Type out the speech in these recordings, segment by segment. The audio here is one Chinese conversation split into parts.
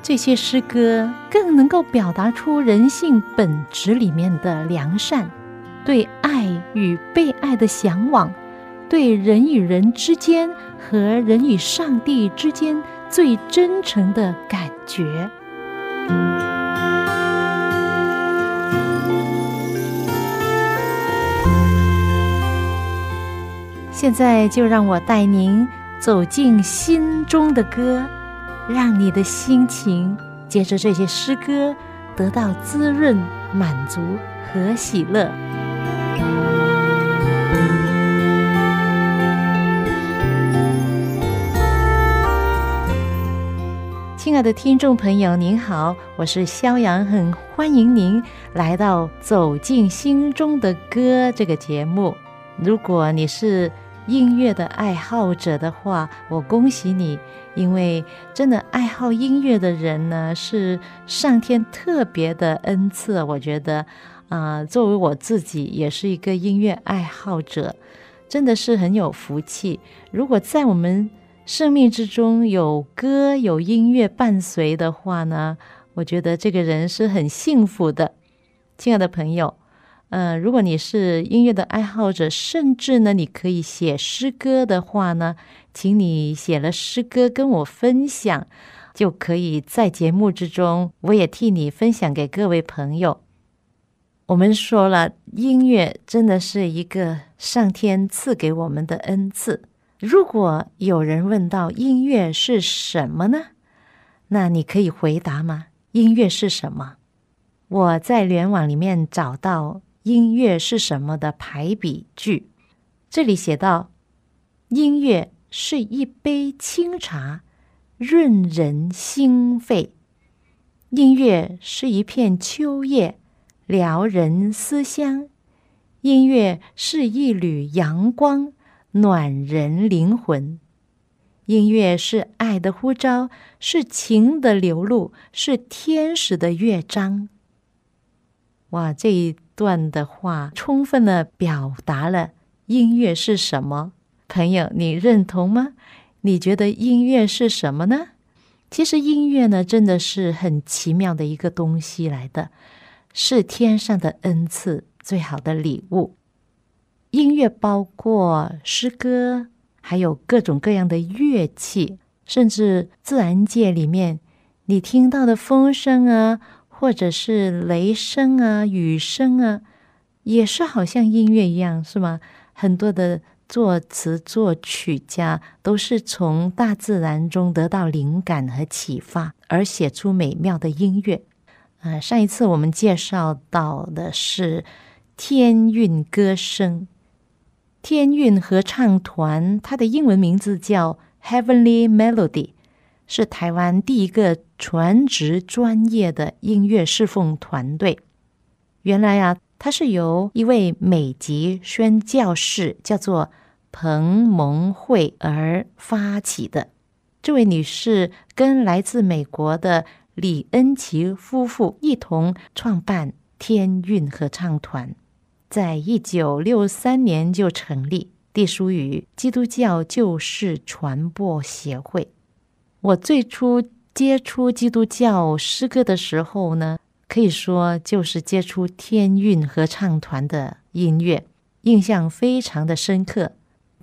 这些诗歌更能够表达出人性本质里面的良善，对爱与被爱的向往，对人与人之间和人与上帝之间最真诚的感觉。现在就让我带您走进心中的歌。让你的心情借着这些诗歌得到滋润、满足和喜乐。亲爱的听众朋友，您好，我是肖阳，很欢迎您来到《走进心中的歌》这个节目。如果你是音乐的爱好者的话，我恭喜你，因为真的爱好音乐的人呢，是上天特别的恩赐。我觉得，啊，作为我自己也是一个音乐爱好者，真的是很有福气。如果在我们生命之中有歌有音乐伴随的话呢，我觉得这个人是很幸福的，亲爱的朋友。嗯，如果你是音乐的爱好者，甚至呢，你可以写诗歌的话呢，请你写了诗歌跟我分享，就可以在节目之中，我也替你分享给各位朋友。我们说了，音乐真的是一个上天赐给我们的恩赐。如果有人问到音乐是什么呢？那你可以回答吗？音乐是什么？我在联网里面找到。音乐是什么的排比句？这里写到：音乐是一杯清茶，润人心肺；音乐是一片秋叶，撩人思乡；音乐是一缕阳光，暖人灵魂；音乐是爱的呼召，是情的流露，是天使的乐章。哇，这一。段的话，充分的表达了音乐是什么。朋友，你认同吗？你觉得音乐是什么呢？其实音乐呢，真的是很奇妙的一个东西来的，是天上的恩赐，最好的礼物。音乐包括诗歌，还有各种各样的乐器，甚至自然界里面你听到的风声啊。或者是雷声啊、雨声啊，也是好像音乐一样，是吗？很多的作词作曲家都是从大自然中得到灵感和启发，而写出美妙的音乐。啊，上一次我们介绍到的是天韵歌声，天韵合唱团，它的英文名字叫 Heavenly Melody。是台湾第一个全职专业的音乐侍奉团队。原来啊，它是由一位美籍宣教士叫做彭蒙慧而发起的。这位女士跟来自美国的李恩琪夫妇一同创办天韵合唱团，在一九六三年就成立，隶属于基督教旧事传播协会。我最初接触基督教诗歌的时候呢，可以说就是接触天韵合唱团的音乐，印象非常的深刻。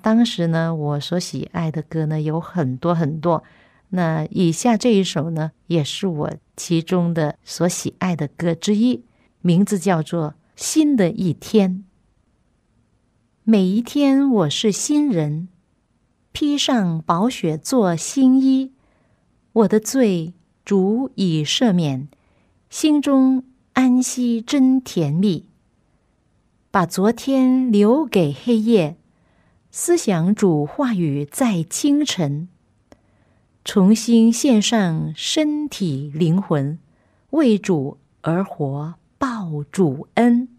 当时呢，我所喜爱的歌呢有很多很多，那以下这一首呢，也是我其中的所喜爱的歌之一，名字叫做《新的一天》。每一天，我是新人，披上薄雪做新衣。我的罪主已赦免，心中安息真甜蜜。把昨天留给黑夜，思想主话语在清晨。重新献上身体灵魂，为主而活，报主恩。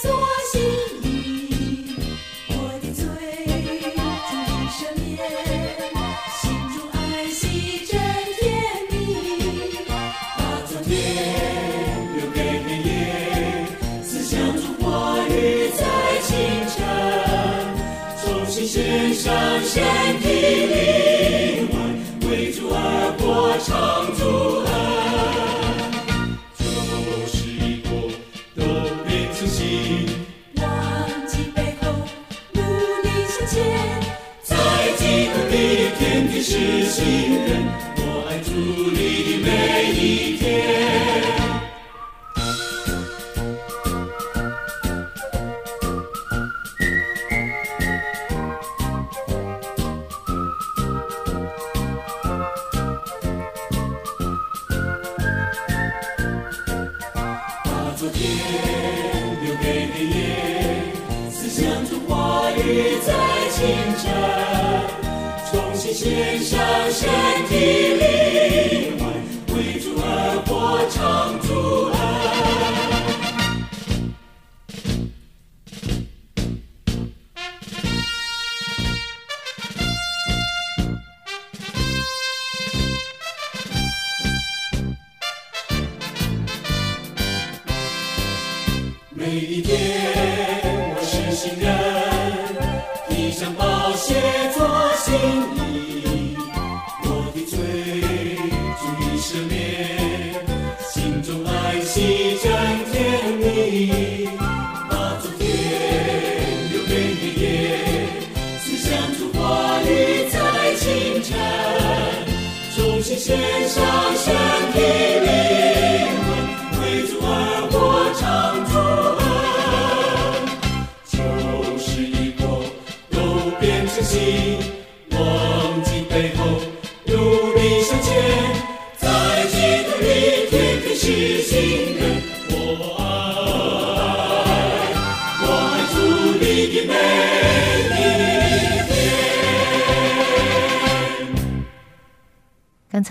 做新衣，我的嘴祝你赦免。心中爱惜真甜蜜，把昨天留给明天。思想中国，语在清晨，衷心献上。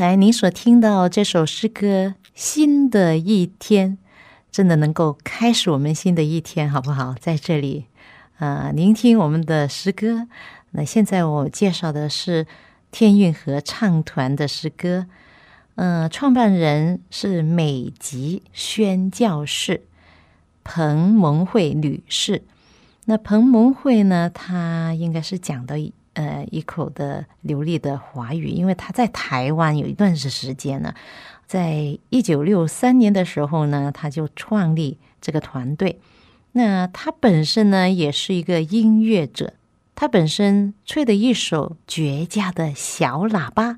才您所听到这首诗歌《新的一天》，真的能够开始我们新的一天，好不好？在这里，呃，聆听我们的诗歌。那现在我介绍的是天韵合唱团的诗歌，呃，创办人是美籍宣教士彭蒙慧女士。那彭蒙慧呢，她应该是讲到一呃一口的流利的华语，因为他在台湾有一段时间呢，在一九六三年的时候呢，他就创立这个团队。那他本身呢，也是一个音乐者，他本身吹的一手绝佳的小喇叭，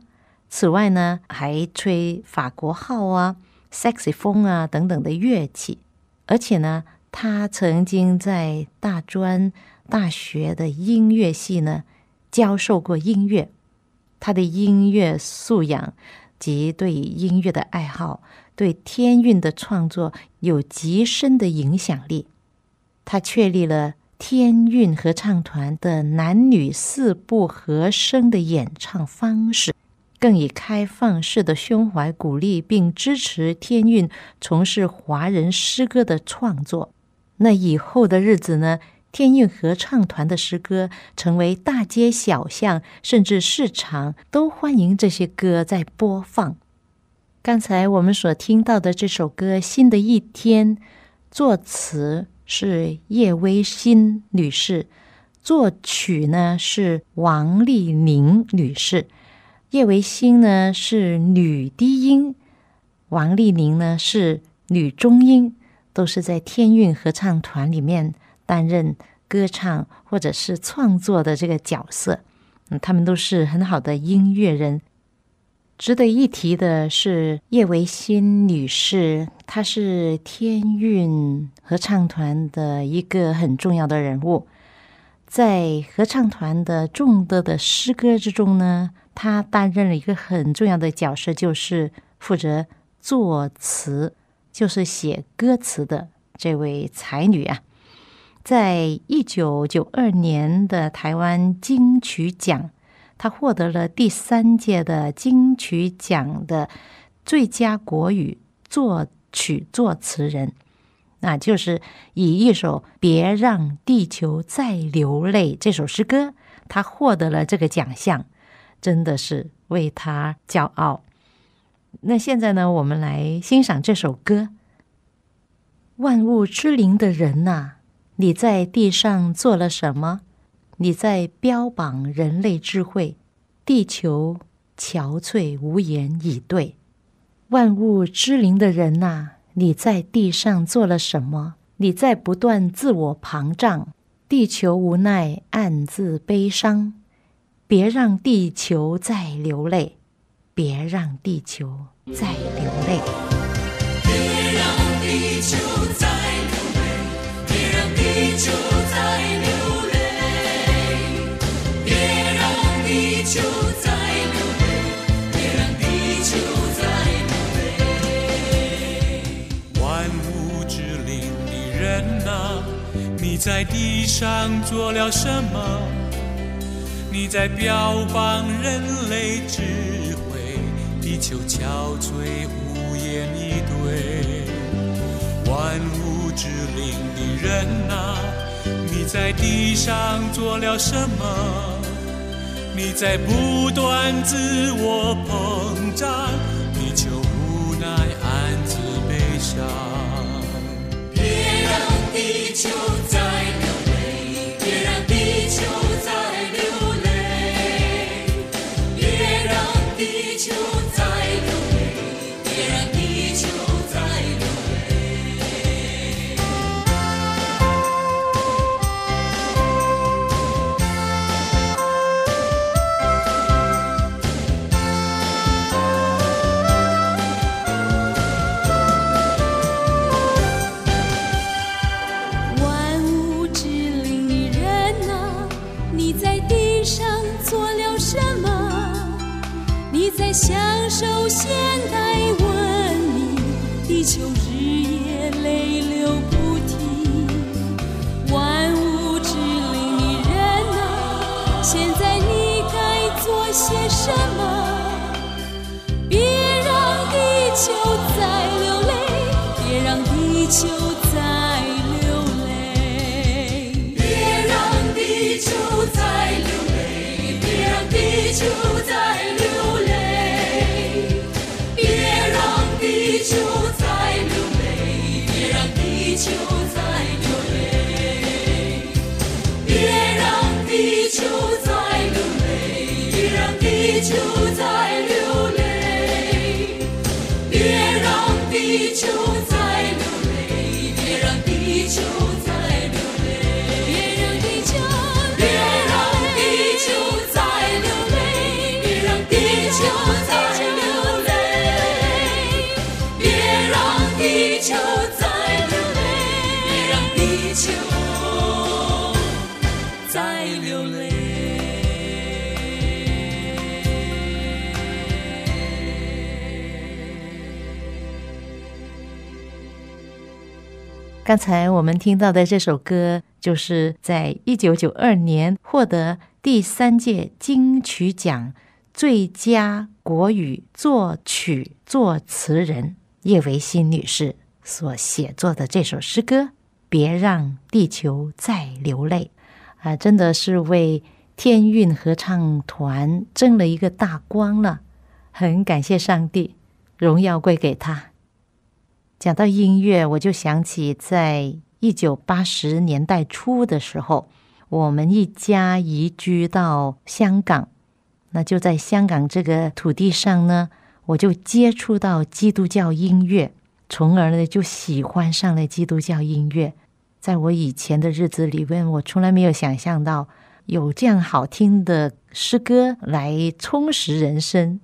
此外呢，还吹法国号啊、sexy 风啊等等的乐器，而且呢，他曾经在大专大学的音乐系呢教授过音乐，他的音乐素养及对音乐的爱好，对天韵的创作有极深的影响力。他确立了天韵合唱团的男女四部合声的演唱方式。更以开放式的胸怀鼓励并支持天韵从事华人诗歌的创作。那以后的日子呢？天韵合唱团的诗歌成为大街小巷，甚至市场都欢迎这些歌在播放。刚才我们所听到的这首歌《新的一天》，作词是叶薇欣女士，作曲呢是王丽宁女士。叶维新呢是女低音，王丽玲呢是女中音，都是在天韵合唱团里面担任歌唱或者是创作的这个角色。嗯，他们都是很好的音乐人。值得一提的是叶维新女士，她是天韵合唱团的一个很重要的人物。在合唱团的众多的诗歌之中呢，她担任了一个很重要的角色，就是负责作词，就是写歌词的这位才女啊。在一九九二年的台湾金曲奖，他获得了第三届的金曲奖的最佳国语作曲作词人，那就是以一首《别让地球再流泪》这首诗歌，他获得了这个奖项，真的是为他骄傲。那现在呢，我们来欣赏这首歌，《万物之灵的人呐》。你在地上做了什么？你在标榜人类智慧，地球憔悴无言以对。万物之灵的人呐，你在地上做了什么？你在不断自我膨胀，地球无奈暗自悲伤。别让地球再流泪，别让地球再流泪。别让地球再地球在流泪别让地球在流泪别让地球在流泪万物之灵的人啊你在地上做了什么？你在标榜人类智慧地球憔悴无言以对万物知灵的人啊、你在地上做了什么？你在不断自我膨胀，你就无奈暗自悲伤。别让地球在现代文明，地球日夜泪流不停。万物之灵的人呐、现在你该做些什么？别让地球再流泪，别让地球就再流泪别让地球再流泪别让地球再流泪刚才我们听到的这首歌就是在一九九二年获得第三届金曲奖最佳国语作曲作词人叶维新女士所写作的这首诗歌《别让地球再流泪》啊，真的是为天韵合唱团争了一个大光了。很感谢上帝，荣耀归给他。讲到音乐，我就想起在一九八十年代初的时候，我们一家移居到香港。那就在香港这个土地上呢，我就接触到基督教音乐，从而呢就喜欢上了基督教音乐。在我以前的日子里面，我从来没有想象到有这样好听的诗歌来充实人生。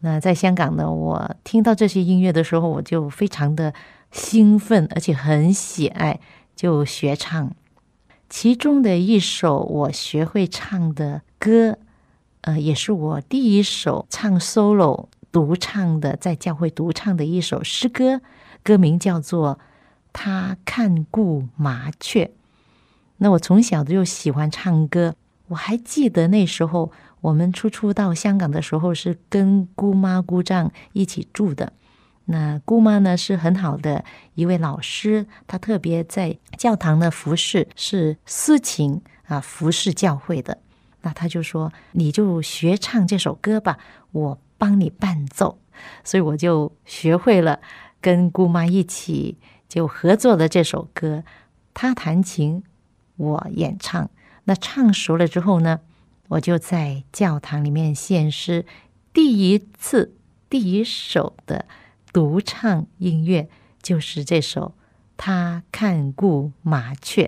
那在香港呢，我听到这些音乐的时候，我就非常的兴奋，而且很喜爱，就学唱。其中的一首我学会唱的歌，呃，也是我第一首唱 solo 独唱的，在教会独唱的一首诗歌，歌名叫做《他看顾麻雀》。那我从小就喜欢唱歌，我还记得那时候我们初初到香港的时候是跟姑妈姑丈一起住的。那姑妈呢是很好的一位老师，她特别在教堂的服饰是私琴啊，服饰教会的。那她就说：“你就学唱这首歌吧，我帮你伴奏。”所以我就学会了，跟姑妈一起就合作的这首歌。她弹琴，我演唱。那唱熟了之后呢，我就在教堂里面献诗，第一次第一首的。独唱音乐就是这首《他看顾麻雀》。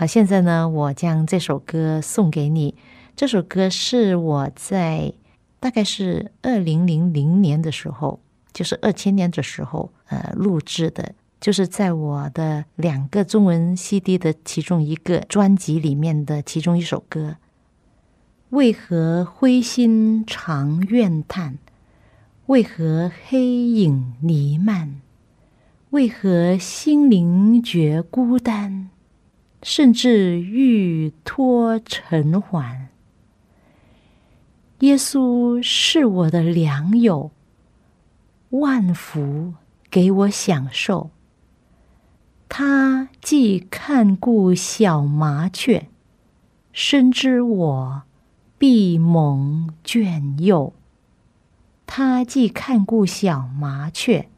好，现在呢，我将这首歌送给你。这首歌是我在大概是二零零零年的时候，就是二千年的时候，呃，录制的，就是在我的两个中文 CD 的其中一个专辑里面的其中一首歌。为何灰心常怨叹？为何黑影弥漫？为何心灵觉孤单，甚至欲脱尘寰？耶稣是我的良友，万福给我享受。他既看顾小麻雀，深知我必蒙眷佑。他既看顾小麻雀，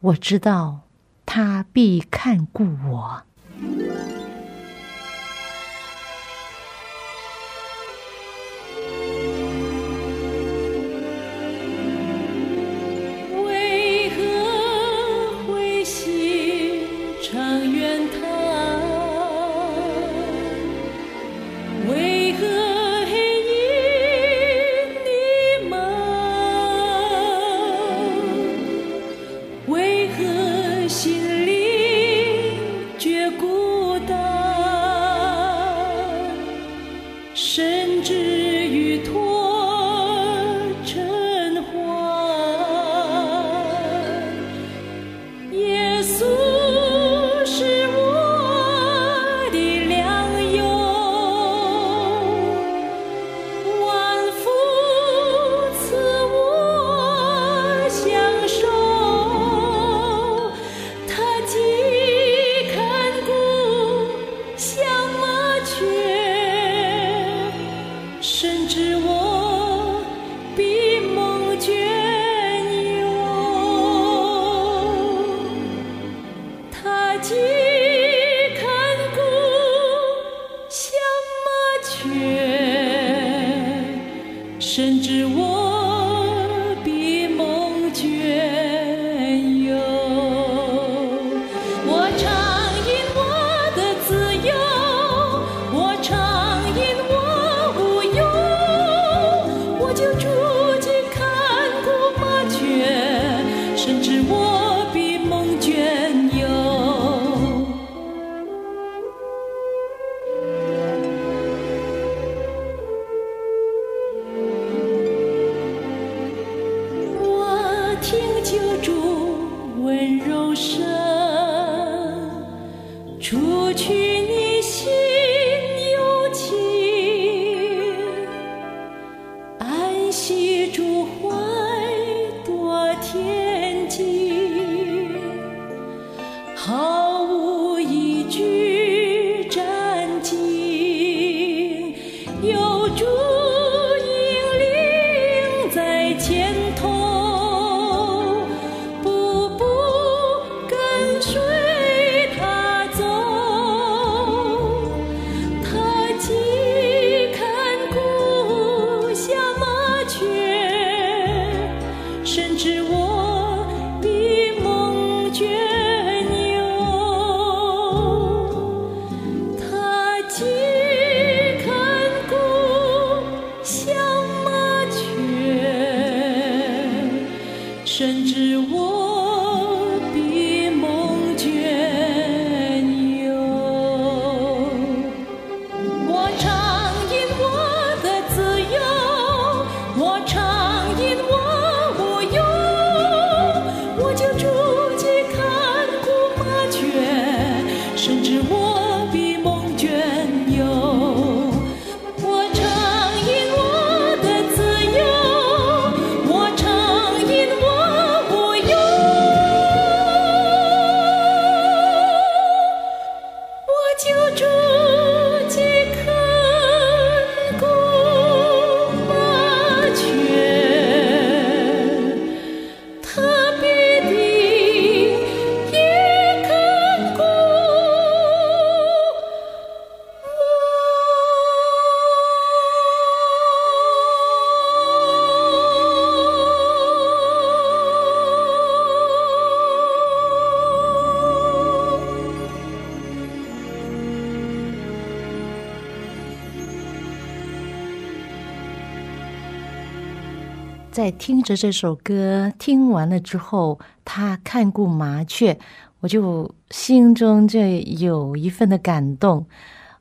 我知道他必看顾我。war. 在听着这首歌，听完了之后，他看顾麻雀，我就心中就有一份的感动，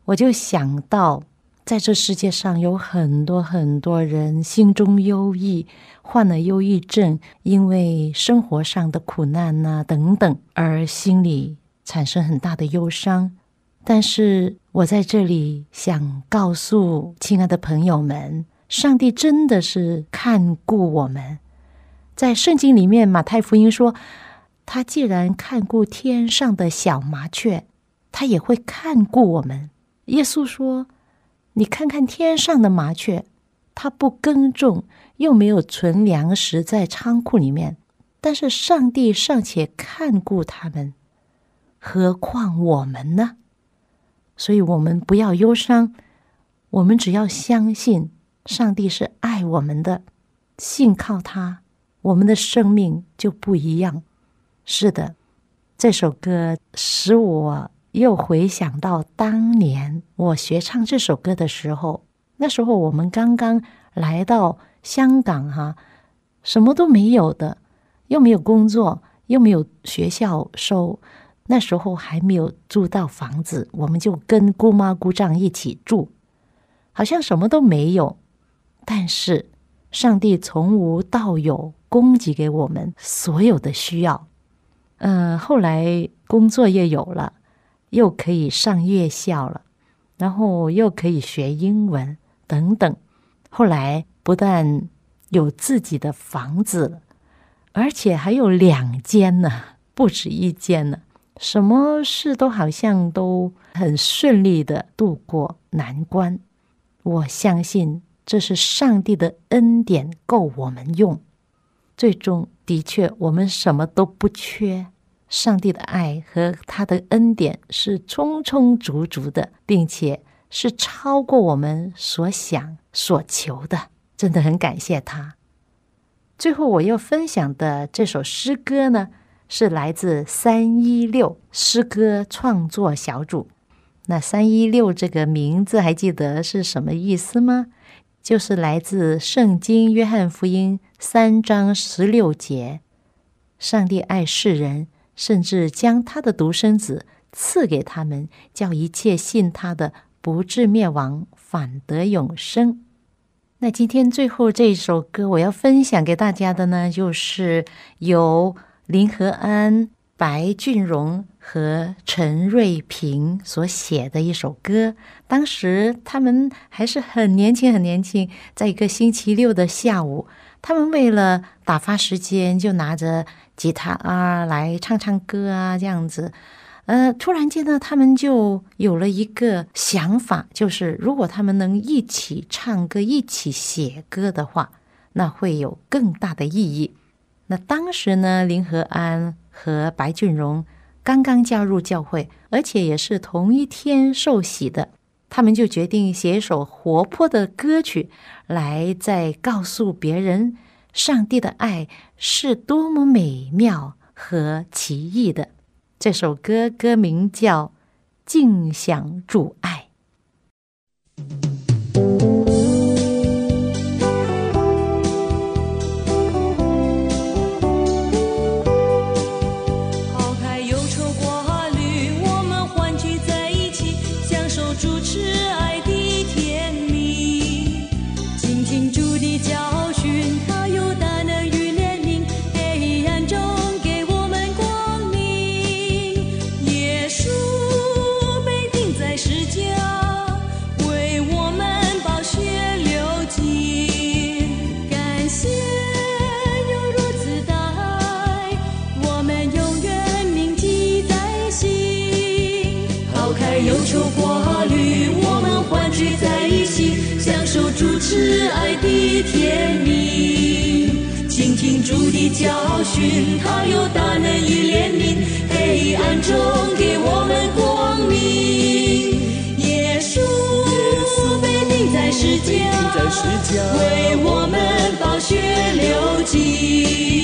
我就想到，在这世界上有很多很多人心中忧郁，患了忧郁症，因为生活上的苦难呐、等等，而心里产生很大的忧伤。但是我在这里想告诉亲爱的朋友们。上帝真的是看顾我们，在圣经里面，马太福音说，他既然看顾天上的小麻雀，他也会看顾我们。耶稣说：“你看看天上的麻雀，它不耕种，又没有存粮食在仓库里面，但是上帝尚且看顾他们，何况我们呢？所以，我们不要忧伤，我们只要相信。”上帝是爱我们的，信靠他，我们的生命就不一样。是的，这首歌使我又回想到当年我学唱这首歌的时候。那时候我们刚刚来到香港，哈，什么都没有的，又没有工作，又没有学校收，那时候还没有租到房子，我们就跟姑妈姑丈一起住，好像什么都没有。但是，上帝从无到有供给给我们所有的需要。嗯，后来工作也有了，又可以上夜校了，然后又可以学英文等等。后来不但有自己的房子，而且还有两间呢，不止一间呢。什么事都好像都很顺利的度过难关。我相信。这是上帝的恩典够我们用，最终的确我们什么都不缺。上帝的爱和他的恩典是充充足足的，并且是超过我们所想所求的，真的很感谢他。最后我要分享的这首诗歌呢，是来自三一六诗歌创作小组。那三一六这个名字还记得是什么意思吗？就是来自《圣经·约翰福音》三章十六节，上帝爱世人，甚至将他的独生子赐给他们，叫一切信他的不至灭亡，反得永生。那今天最后这首歌，我要分享给大家的呢，就是由林和安。白俊荣和陈瑞平所写的一首歌，当时他们还是很年轻，很年轻。在一个星期六的下午，他们为了打发时间，就拿着吉他啊来唱唱歌啊，这样子。呃，突然间呢，他们就有了一个想法，就是如果他们能一起唱歌、一起写歌的话，那会有更大的意义。那当时呢，林和安。和白俊荣刚刚加入教会，而且也是同一天受洗的，他们就决定写一首活泼的歌曲，来在告诉别人上帝的爱是多么美妙和奇异的。这首歌歌名叫《尽享主爱》。挚爱的甜蜜，倾听主的教训，他有大能与怜悯，黑暗中给我们光明。耶稣被钉在石架，为我们宝血流尽。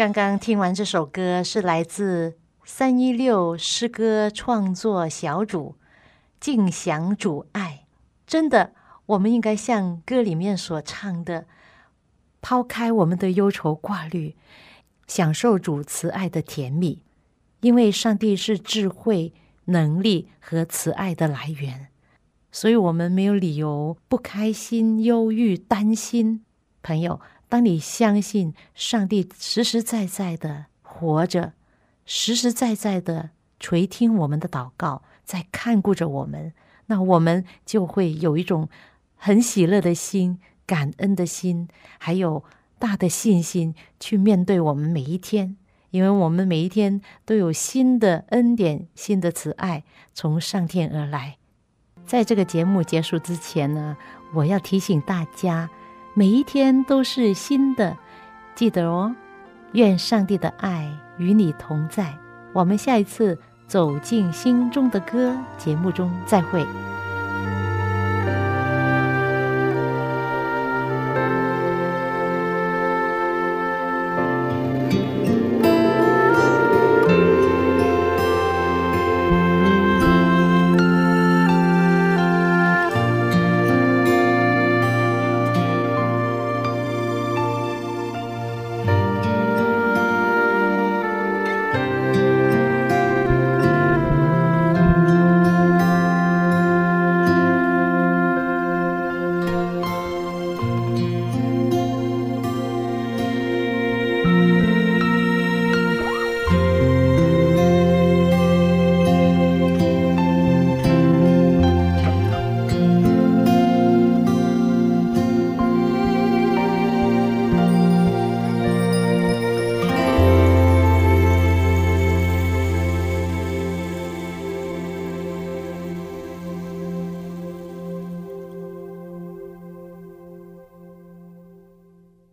刚刚听完这首歌，是来自三一六诗歌创作小组“敬享主爱”。真的，我们应该像歌里面所唱的，抛开我们的忧愁挂虑，享受主慈爱的甜蜜。因为上帝是智慧、能力和慈爱的来源，所以我们没有理由不开心、忧郁、担心。朋友。当你相信上帝实实在在的活着，实实在在的垂听我们的祷告，在看顾着我们，那我们就会有一种很喜乐的心、感恩的心，还有大的信心去面对我们每一天，因为我们每一天都有新的恩典、新的慈爱从上天而来。在这个节目结束之前呢，我要提醒大家。每一天都是新的，记得哦。愿上帝的爱与你同在。我们下一次走进心中的歌节目中再会。